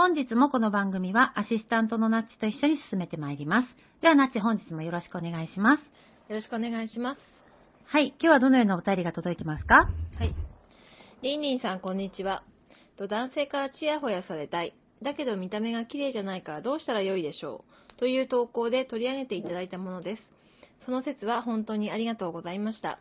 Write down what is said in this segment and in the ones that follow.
本日もこの番組はアシスタントのナッチと一緒に進めてまいります。ではナッチ本日もよろしくお願いします。よろしくお願いします。はい、今日はどのようなお便りが届いてますか？はい。りんりんさん、こんにちは。と男性からチヤホヤされたい。だけど見た目が綺麗じゃないからどうしたらよいでしょう。という投稿で取り上げていただいたものです。その説は本当にありがとうございました。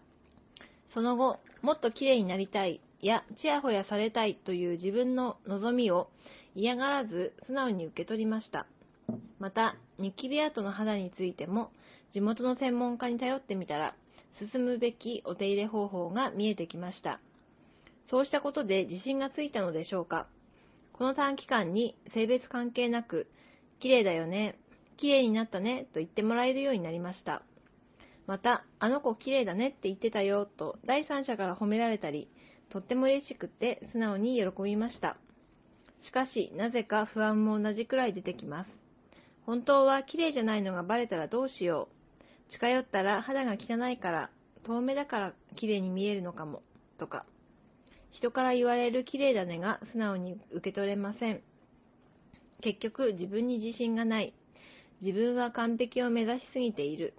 その後、もっと綺麗になりたいや、チヤホヤされたいという自分の望みを嫌がらず素直に受け取りました。また、ニキビ跡の肌についても、地元の専門家に頼ってみたら、進むべきお手入れ方法が見えてきました。そうしたことで自信がついたのでしょうか。この短期間に性別関係なく、綺麗だよね、綺麗になったねと言ってもらえるようになりました。また、あの子綺麗だねって言ってたよと第三者から褒められたり、とっても嬉しくて素直に喜びました。しかし、なぜか不安も同じくらい出てきます。本当は綺麗じゃないのがバレたらどうしよう。近寄ったら肌が汚いから、遠目だから綺麗に見えるのかも、とか。人から言われる綺麗だねが素直に受け取れません。結局、自分に自信がない。自分は完璧を目指しすぎている。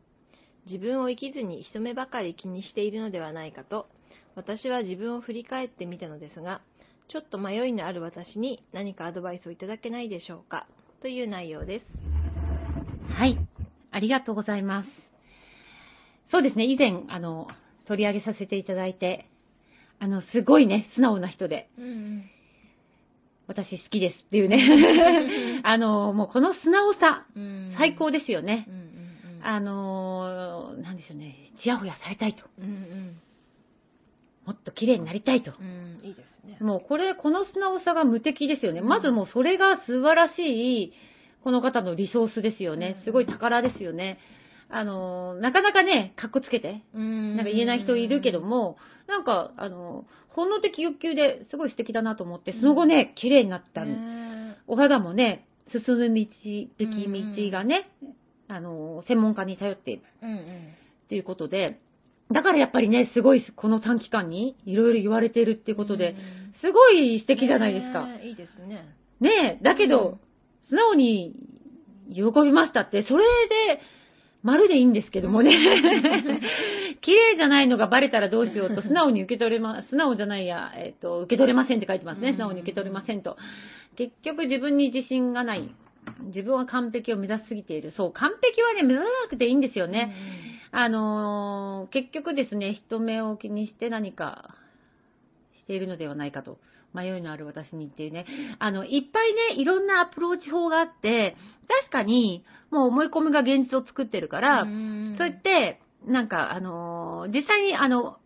自分を生きずに人目ばかり気にしているのではないかと、私は自分を振り返ってみたのですが、ちょっと迷いのある私に何かアドバイスをいただけないでしょうか？という内容です。はい。ありがとうございます。そうですね、以前、あの、取り上げさせていただいて、あの、すごいね、素直な人で、うんうん、私好きですっていうね。あの、もうこの素直さ、最高ですよね。うんうんうん、あの、なんでしょうね、ちやほやされたいと。うんうんもっと綺麗になりたいと。うん、いいですね。もうこれ、この素直さが無敵ですよね。まずもうそれが素晴らしい、この方のリソースですよね。すごい宝ですよね。あの、なかなかね、かっこつけて、なんか言えない人いるけども、なんか、あの、本能的欲求ですごい素敵だなと思って、その後ね、綺麗になったお肌もね、進む道、べき道がね、あの、専門家に頼っている。うんうん、っていうことで、だからやっぱりね、すごい、この短期間にいろいろ言われてるっていうことで、すごい素敵じゃないですか。えー、いいですね。ねえ、だけど、素直に喜びましたって、それで、丸でいいんですけどもね。綺麗じゃないのがバレたらどうしようと、素直に受け取れま、素直じゃないや、えっ、ー、と、受け取れませんって書いてますね。素直に受け取れませんと。結局自分に自信がない。自分は完璧を目指しすぎている。そう、完璧はね、目指さなくていいんですよね。あのー、結局ですね、人目を気にして何かしているのではないかと。迷いのある私にっていうね。あの、いっぱいね、いろんなアプローチ法があって、確かに、もう思い込みが現実を作ってるから、そうやって、なんか、あのー、実際に、あの、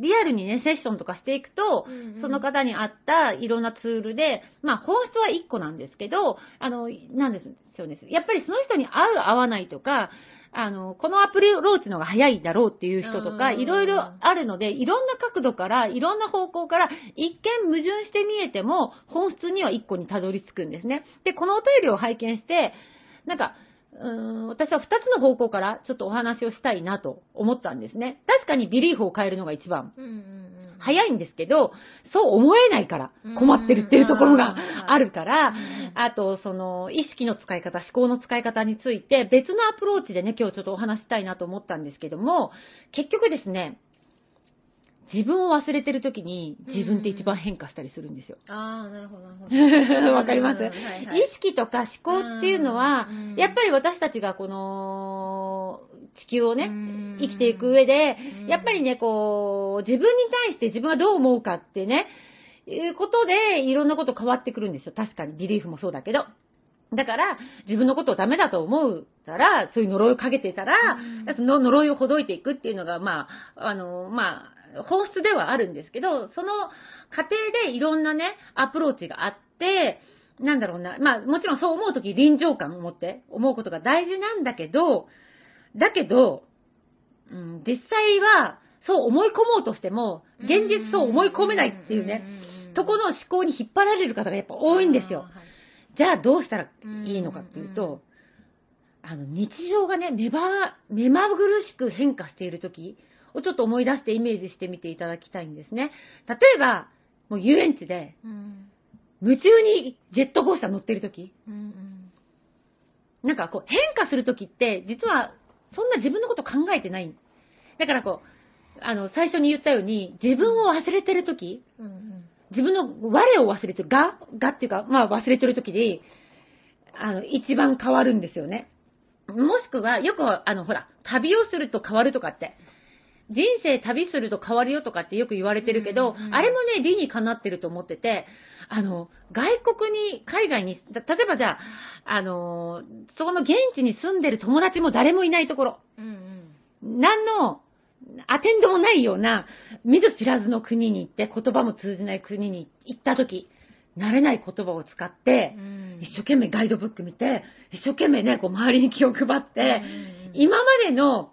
リアルにね、セッションとかしていくと、うんうん、その方に合ったいろんなツールで、まあ本質は1個なんですけど、あの、なんですよね。やっぱりその人に合う合わないとか、あの、このアプリローチのが早いだろうっていう人とか、いろいろあるので、いろんな角度から、いろんな方向から、一見矛盾して見えても、本質には1個にたどり着くんですね。で、このお便りを拝見して、なんか、うーん私は2つの方向からちょっとお話をしたいなと思ったんですね。確かにビリーフを変えるのが一番早いんですけど、そう思えないから困ってるっていうところがあるから、あと、その、意識の使い方、思考の使い方について、別のアプローチでね、今日ちょっとお話したいなと思ったんですけども、結局ですね、自分を忘れてる時に自分って一番変化したりするんですよ。ああ、なるほど、なるほど。わかります、うんはいはい。意識とか思考っていうのはうん、やっぱり私たちがこの地球をね、うん。生きていく上でうん、やっぱりね、こう、自分に対して自分がどう思うかってね、いうことで、いろんなこと変わってくるんですよ。確かに、ビリーフもそうだけど。だから、自分のことをダメだと思うたら、そういう呪いをかけてたら、うん。その呪いをほどいていくっていうのが、まあ、あの、まあ、本質ではあるんですけど、その過程でいろんなね、アプローチがあって、なんだろうな、まあ、もちろんそう思うとき臨場感を持って思うことが大事なんだけど、だけど、うん、実際は、そう思い込もうとしても、現実そう思い込めないっていうね、とこの思考に引っ張られる方がやっぱ多いん。ですよ。。じゃあどうしたらいいのかっていうと、あの、日常がね、目ば、目まぐるしく変化している時をちょっと思い出してイメージしてみていただきたいん。ですね。例えば、もう遊園地で夢中にジェットコースター乗ってる時うん。うん。なん。かこう変化する時って、実はそん。な自分のこと考えてない。だからこう、あの、最初に言ったように、自分を忘れてる時うん。うん。自分の我を忘れてる、が、がっていうか、まあ忘れてる時に、あの、一番変わるんですよね。もしくは、よく、あの、ほら、旅をすると変わるとかって、人生旅すると変わるよとかってよく言われてるけど、うんうんあれもね、理にかなってると思ってて、あの、外国に、海外に、だ例えばじゃあ、あの、そこの現地に住んでる友達も誰もいないところ、うんうん。何のアテンドもないような、見ず知らずの国に行って、言葉も通じない国に行った時、慣れない言葉を使ってう、ん一生懸命ガイドブック見て、一生懸命ね、こう周りに気を配って、今までの、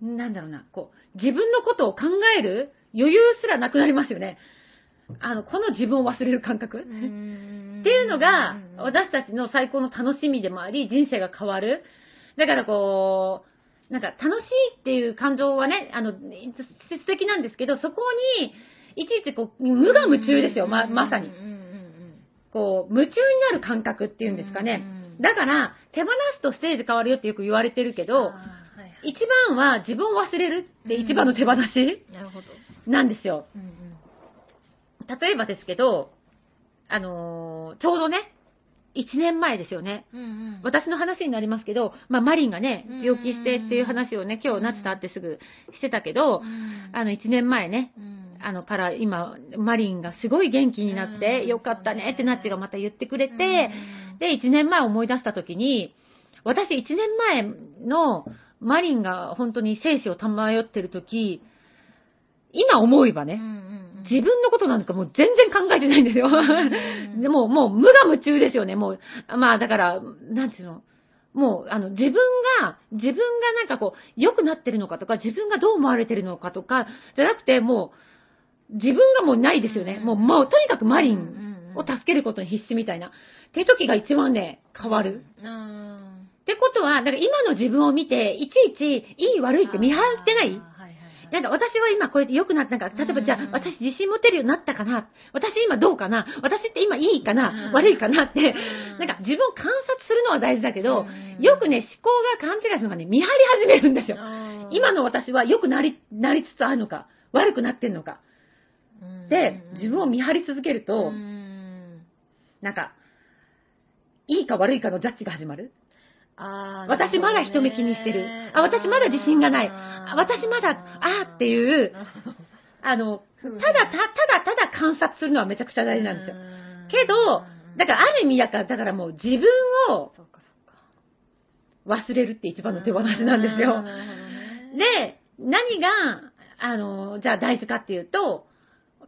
なんだろうな、こう、自分のことを考える余裕すらなくなりますよね。あの、この自分を忘れる感覚。っていうのが私たちの最高の楽しみでもあり、人生が変わる。だからこう、なんか楽しいっていう感情はね、あの、素敵なんですけど、そこに、いちいちこう、無我夢中ですよ、ま、まさに。こう、夢中になる感覚っていうんですかね。だから、手放すとステージ変わるよってよく言われてるけど、一番は自分を忘れるって一番の手放しなんですよ。例えばですけど、あのーちょうどね、1年前ですよね。うんうん。私の話になりますけど、まあ、マリンがねうん、病気してっていう話をね、今日、ナチと会ってすぐしてたけどう、ん。あの、1年前ね、うん。あの、から今、マリンがすごい元気になって、うん。よかったねってナッチがまた言ってくれて、うん。で、1年前思い出した時に、私1年前のマリンが本当に生死をたまよってる時、今思えばね、うん自分のことなんかもう全然考えてないんですよ。ん でも、もう無我夢中ですよね。もう、まあだから、なんていうの？もう、あの、自分が、自分がなんかこう、良くなってるのかとか、自分がどう思われてるのかとか、じゃなくて、もう、自分がもうないですよね。うんもう、もう、とにかくマリうんンを助けることに必死みたいな。っていう時が一番ね、変わる。うんってことは、だから今の自分を見て、いちいち、いい悪いって見張ってないなんか私は今こうやって良くなった、なんか、例えばじゃあうん私自信持てるようになったかな私今どうかな私って今いいかな、うん悪いかなって、うんなんか自分を観察するのは大事だけど、うんよくね、思考が勘違いするのがね、見張り始めるんですよ。今の私は良くなり、なりつつあるのか、悪くなってんのか。うんで、自分を見張り続けると、うんなんか、いいか悪いかのジャッジが始まる。私まだ人目気にしてる。あ、私まだ自信がない。あ私まだ、あーっていう、あの、ただ、たただただ観察するのはめちゃくちゃ大事なんですよ。けど、だからある意味だから、だからもう自分を忘れるって一番の手放しなんですよ。で、何が、あの、じゃあ大事かっていうと、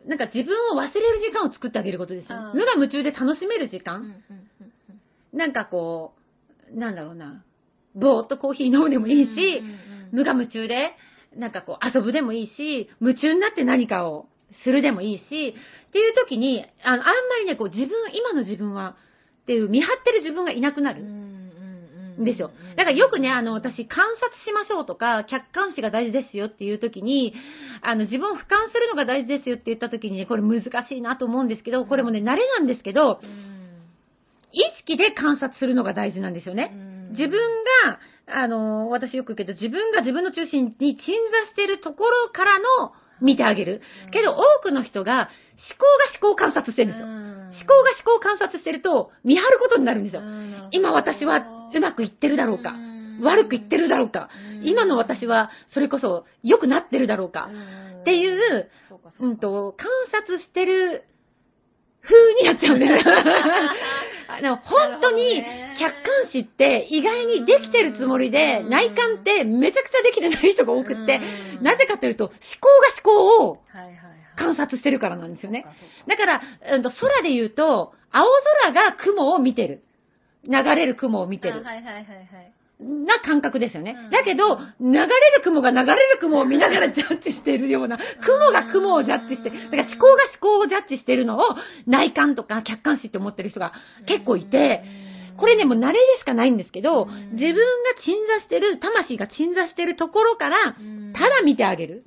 なんか自分を忘れる時間を作ってあげることですよ無我夢中で楽しめる時間。なんかこう、なんだろうな、ぼーっとコーヒー飲むでもいいし、うんうんうん無我夢中で、なんかこう遊ぶでもいいし、夢中になって何かをするでもいいし、っていう時に、あの、あんまりね、こう自分、今の自分は、っていう見張ってる自分がいなくなる。うんうんうんんですよ。だからよくね、あの、私、観察しましょうとか、客観視が大事ですよっていう時に、あの、自分を俯瞰するのが大事ですよって言った時にね、これ難しいなと思うんですけど、これもね、慣れなんですけど、意識で観察するのが大事なんですよね。自分が、あの、私よく言うけど、自分が自分の中心に鎮座してるところからの見てあげる。けど、多くの人が、思考が思考を観察してるんですよ。思考が思考を観察してると、見張ることになるんですよ。今私はうまくいってるだろうか。悪くいってるだろうか。今の私は、それこそ良くなってるだろうか。っていう、うんと、観察してる風になっちゃうんです。でも本当に客観視って意外にできてるつもりで、内観ってめちゃくちゃできてない人が多くって、なぜかというと、思考が思考を観察してるからなんですよね。だから、うん、と空で言うと、青空が雲を見てる。流れる雲を見てる。はいはいはいはい。な感覚ですよね。だけど、流れる雲が流れる雲を見ながらジャッジしているような、雲が雲をジャッジして、だから思考が思考をジャッジしているのを内観とか客観視って思ってる人が結構いて、これね、もう慣れでしかないんですけど、自分が鎮座してる、魂が鎮座してるところから、ただ見てあげる。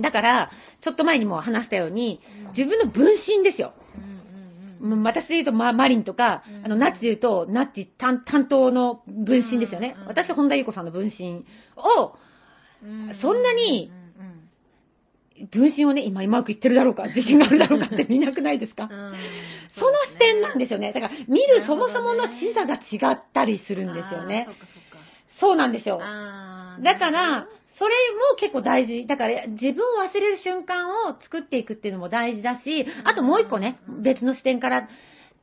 だから、ちょっと前にも話したように、自分の分身ですよ。私で言うと、ま、マリンとか、あの、ナッチで言うと、ナッチ担当の分身ですよね。私、本田優子さんの分身を、そんなに、分身をね、今うまくいってるだろうか、自信があるだろうかって 見なくないですか、その視点なんですよね。だから、見るそもそもの視座が違ったりするんですよね。そうなんですよ。だから、それも結構大事。だから自分を忘れる瞬間を作っていくっていうのも大事だし、あともう一個ね、別の視点からっ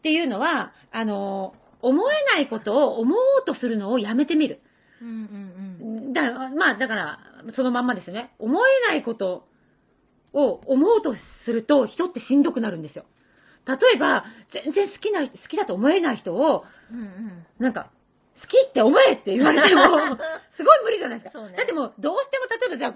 ていうのは、あの、思えないことを思おうとするのをやめてみる。うんうんうん、だまあ、だから、そのまんまですよね。思えないことを思おうとすると人ってしんどくなるんですよ。例えば、全然好きな、好きだと思えない人を、うんうん、なんか、好きって思えって言われても、すごい無理じゃないですか。ね、だってもう、どうしても、例えばじゃあ、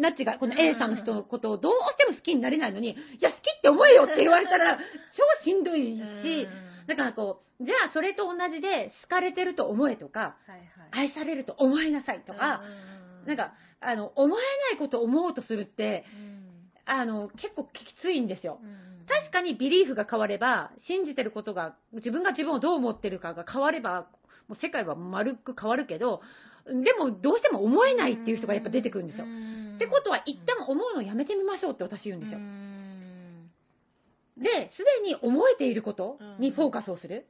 ナッチが、この A さんの人のことをどうしても好きになれないのに、いや、好きって思えよって言われたら、超しんどいし、だからこう、じゃあそれと同じで、好かれてると思えとか、はいはい、愛されると思いなさいとか、なんか、あの、思えないことを思おうとするって、あの、結構きついんですよ。確かにビリーフが変われば、信じてることが、自分が自分をどう思ってるかが変われば、もう世界は丸く変わるけど、でもどうしても思えないっていう人がやっぱ出てくるんですよ。ってことは、一旦思うのをやめてみましょうって私言うんですよ。で、すでに思えていることにフォーカスをする。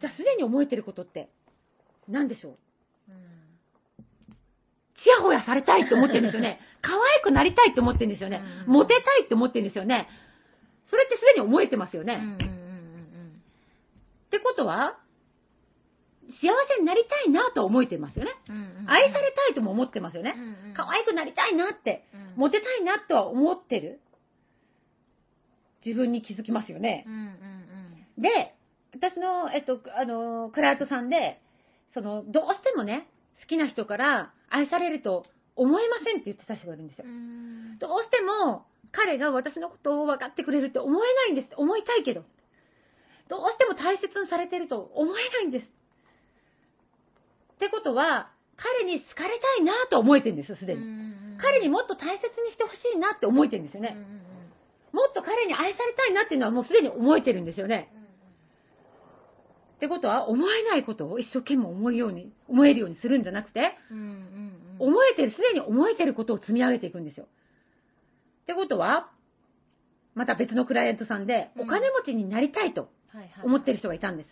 じゃあ、すでに思えていることって何でしょう？ちやほやされたいって思ってるんですよね。可愛くなりたいって思ってるんですよね。モテたいって思ってるんですよね。それってすでに思えてますよね。ってことは、幸せになりたいなと思えてますよね。愛されたいとも思ってますよね。可愛くなりたいなって、モテたいなとは思ってる。自分に気づきますよね。で、私の、えっと、あの、クライアントさんで、その、どうしてもね、好きな人から愛されると思えませんって言ってた人がいるんですよ。どうしても、彼が私のことを分かってくれるって思えないんです。思いたいけど。どうしても大切にされてると思えないんです。ってことは、彼に好かれたいなと思えてるんですよ、すでに。彼にもっと大切にしてほしいなって思えてるんですよね。もっと彼に愛されたいなっていうのはもうすでに思えてるんですよね。ってことは、思えないことを一生懸命思うように、思えるようにするんじゃなくて、思えてる、すでに思えてることを積み上げていくんですよ。ってことは、また別のクライアントさんで、お金持ちになりたいと思ってる人がいたんです。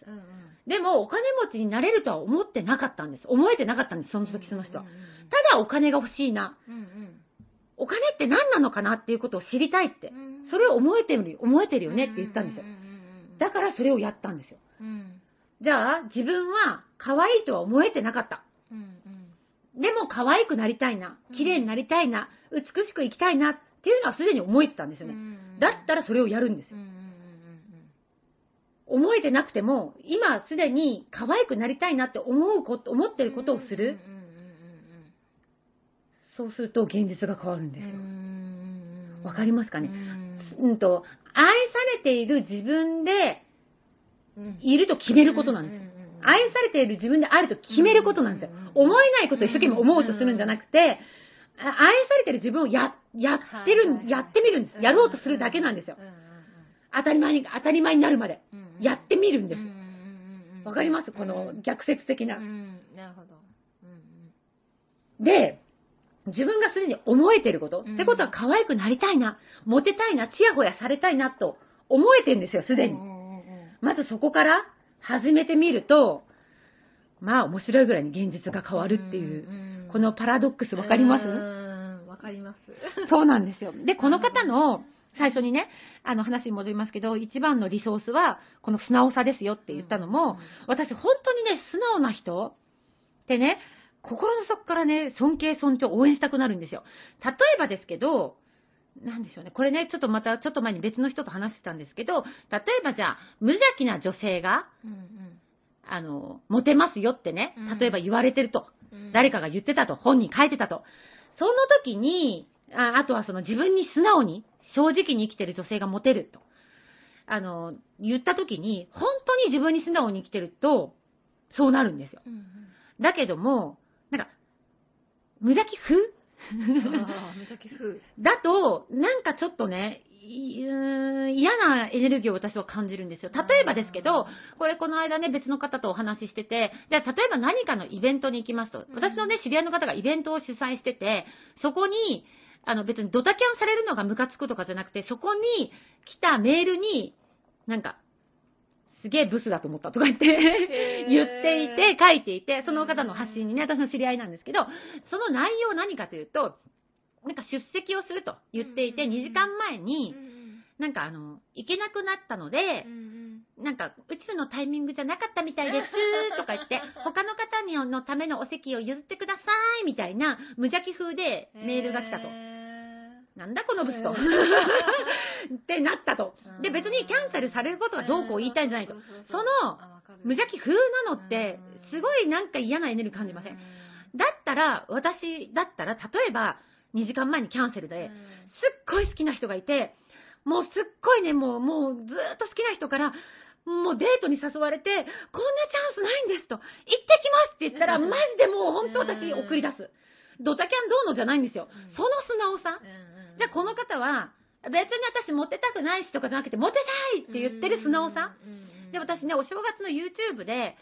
でも、お金持ちになれるとは思ってなかったんです。思えてなかったんです、その時その人は。ただお金が欲しいな。お金って何なのかなっていうことを知りたいって。それを思えてる、思えてるよねって言ったんですよ。だからそれをやったんですよ。じゃあ、自分は可愛いとは思えてなかった。でも可愛くなりたいな。綺麗になりたいな。美しく生きたいなっていうのはすでに思えてたんですよね。だったらそれをやるんですよ。思えてなくても、今すでに可愛くなりたいなって思うこと、思ってることをする。そうすると現実が変わるんですよ。わかりますかね？うんと、愛されている自分でいると決めることなんですよ。愛されている自分であると決めることなんですよ。思えないことを一生懸命思おうとするんじゃなくて、あ愛されてる自分をや、やってる、やってみるんです。やろうとするだけなんですよ。当たり前に、当たり前になるまで。やってみるんです。わかります？この逆説的な。なるほど。で、自分がすでに思えてること、うんってことは可愛くなりたいな、モテたいな、チヤホヤされたいなと思えてんですよ、すでに。まずそこから始めてみると、まあ面白いぐらいに現実が変わるっていう、このパラドックスわかります？わかります。そうなんですよ。で、この方の最初にね、あの話に戻りますけど、一番のリソースは、この素直さですよって言ったのも、私本当にね、素直な人ってね、心の底からね、尊敬、尊重、応援したくなるんですよ。例えばですけど、なんでしょうね。これね、ちょっとまた、ちょっと前に別の人と話してたんですけど、例えばじゃあ、無邪気な女性が、あの、モテますよってねうん、例えば言われてると。誰かが言ってたと、本に書いてたと。その時に、ああとはその自分に素直に、正直に生きてる女性がモテると。あの、言った時に、本当に自分に素直に生きてると、そうなるんですよ。だけども、なんか、無邪気風？無邪気風。だと、なんかちょっとね、嫌なエネルギーを私は感じるんですよ。例えばですけど、これこの間ね、別の方とお話ししてて、じゃあ例えば何かのイベントに行きますと、うん私のね、知り合いの方がイベントを主催してて、そこに、あの別にドタキャンされるのがムカつくとかじゃなくて、そこに来たメールに、なんか、すげえブスだと思ったとか言って、言っていて、書いていて、その方の発信にね、私の知り合いなんですけど、その内容何かというと、なんか出席をすると言っていて、うん2時間前に、なんかあの、行けなくなったので、なんか、宇宙のタイミングじゃなかったみたいです、とか言って、他の方にのためのお席を譲ってください、みたいな、無邪気風でメールが来たと。なんだこのブスと。ってなったと。で、別にキャンセルされることがどうこう言いたいんじゃないと。その、無邪気風なのって、すごいなんか嫌なエネルギー感じません？だったら、私だったら、例えば、2時間前にキャンセルで、すっごい好きな人がいて、もうすっごいね、もう、もうずーっと好きな人から、もうデートに誘われて、こんなチャンスないんですと、行ってきますって言ったら、マジでもう本当私送り出す。ドタキャンどうのじゃないんですよ。その素直さ。じゃあこの方は、別に私モテたくないしとかじゃなくて、モテたいって言ってる素直さ。で、私ね、お正月の YouTube で、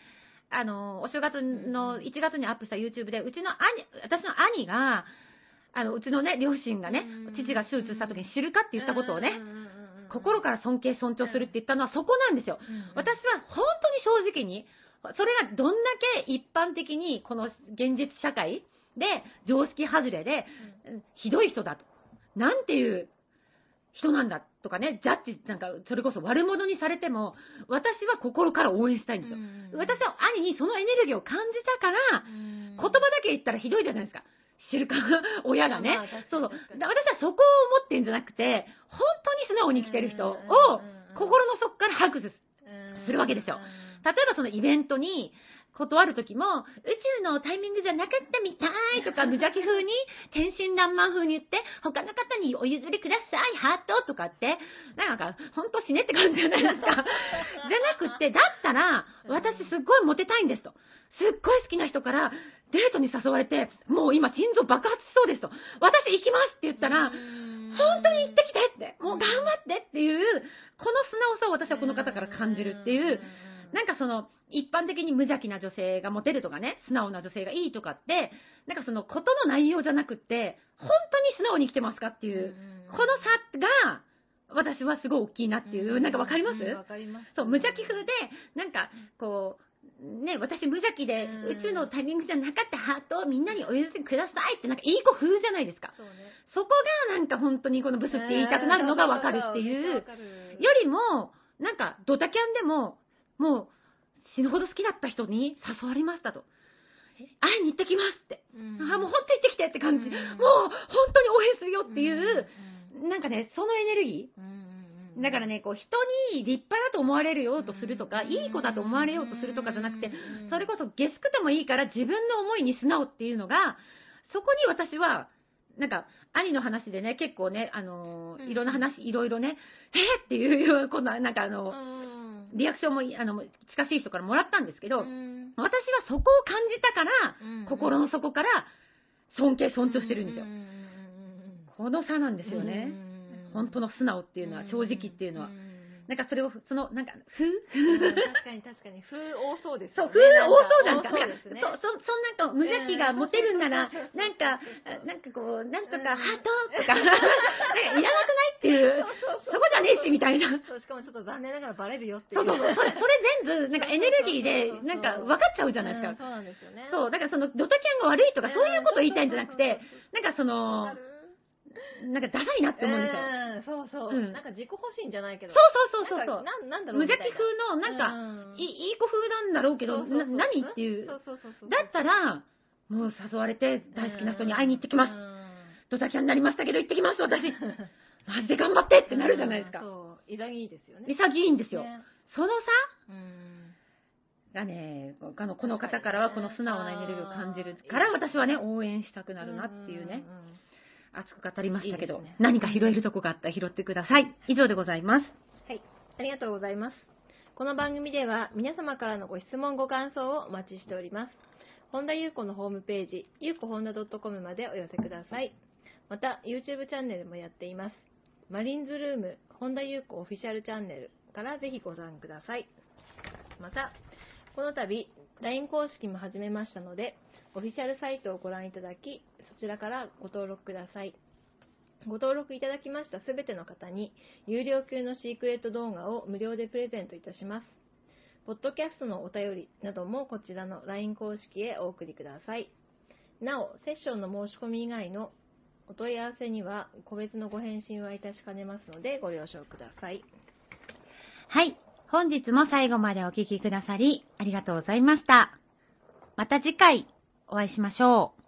あの、お正月の1月にアップした YouTube で、うちの兄、私の兄が、あの、うちのね、両親がねうん、父が手術した時に知るかって言ったことをね、心から尊敬尊重するって言ったのはそこなんですよ。私は本当に正直に、それがどんだけ一般的にこの現実社会で常識外れで、ひどい人だと。なんていう人なんだとかね、ジャッジなんかそれこそ悪者にされても、私は心から応援したいんですよ。私は兄にそのエネルギーを感じたから、言葉だけ言ったらひどいじゃないですか。知るか、親がね。そうそう。私はそこを思ってんじゃなくて、本当に素直に生きてる人を心の底から拍手すするわけですよ例えばそのイベントに断る時も、宇宙のタイミングじゃなかったみたいとか、無邪気風に、天真爛漫風に言って、他の方にお譲りください、ハートとかって、なんか、ほんと死ねって感じじゃないですか。じゃなくって、だったら、私すっごいモテたいんですと。すっごい好きな人から、デートに誘われて、もう今心臓爆発しそうですと。私行きますって言ったら、本当に行ってきてって、もう頑張ってっていう、この素直さを私はこの方から感じるっていう、なんかその、一般的に無邪気な女性がモテるとかね、素直な女性がいいとかって、なんかそのことの内容じゃなくって、本当に素直に生きてますかっていう、この差が、私はすごい大きいなっていう、なんかわかります？わかります。そう、無邪気風で、なんか、こう、ね、私無邪気で、うん宇宙のタイミングじゃなかったハートをみんなにお譲りくださいって、なんかいい子風じゃないですか。そうね。そこがなんか本当にこのブスって言いたくなるのがわかるっていう、よよりも、なんかドタキャンでも、もう死ぬほど好きだった人に誘われましたと。会いに行ってきますって。ああ、もう本当に行ってきてって感じ。うん。もう本当に応援するよっていう、なんかね、そのエネルギー。だからね、こう人に立派だと思われるようとするとか、いい子だと思われようとするとかじゃなくて、それこそゲスくてもいいから自分の思いに素直っていうのが、そこに私は、なんか、兄の話でね、結構ね、あのーうん。いろんな話、いろいろね、えーっていう、こんな、なんかあの、リアクションも、あの、近しい人からもらったんですけど、うん。私はそこを感じたから、うん心の底から尊敬、尊重してるんですよ。う。んこの差なんですよね。うん本当の素直っていうのは、正直っていうのはなんかそれを、その、なんか、ふう？ん確かに確かに、風多そうですそう。風多そうなんか、そ、そうですね。そ、そんなんか、無邪気が持てるんならうん、なんか、なんかこう、なんとか、うんハート？とか、なんか、いらなくないってい う、そこじゃねえし、みたいな。そうしかもちょっと残念ながらバレるよってい。そううそうそう。それ、それ全部、なんかエネルギーで、なんか分かっちゃうじゃないですか。うんそうなんですよね。そう、だからその、ドタキャンが悪いとか、そういうことを言いたいんじゃなくて、なんかそのなんかダサいなって思うんですよ。うんそうそう。うんなんか自己保身じゃないけど。そうそうそうそうそう。なんかなんだろう無邪気風の、なんか、いい子風なんだろうけど、な何？っていう。そうそうそうそうだったら、もう誘われて大好きな人に会いに行ってきます。ドタキャンになりましたけど行ってきます、私。マジで頑張ってってなるじゃないですか。そう、潔いですよね。潔いんですよ。ねそのうん差がね、あのこの方からはこの素直なエネルギーを感じるから、私はね、応援したくなるなっていうね、んんん熱く語りましたけど、いいね何か拾えるとこがあったら拾ってください。以上でございます。はい、ありがとうございます。この番組では皆様からのご質問ご感想をお待ちしております。本田裕子のホームページ、ゆうこほんだ .com までお寄せください。また、YouTube チャンネルもやっています。マリンズルーム、本田裕子オフィシャルチャンネルからぜひご覧ください。また、この度、LINE 公式も始めましたので、オフィシャルサイトをご覧いただき、そちらからご登録ください。ご登録いただきましたすべての方に、有料級のシークレット動画を無料でプレゼントいたします。ポッドキャストのお便りなどもこちらの LINE 公式へお送りください。なお、セッションの申し込み以外のお問い合わせには個別のご返信はいたしかねますのでご了承ください。はい。本日も最後までお聞きくださり、ありがとうございました。また次回、お会いしましょう。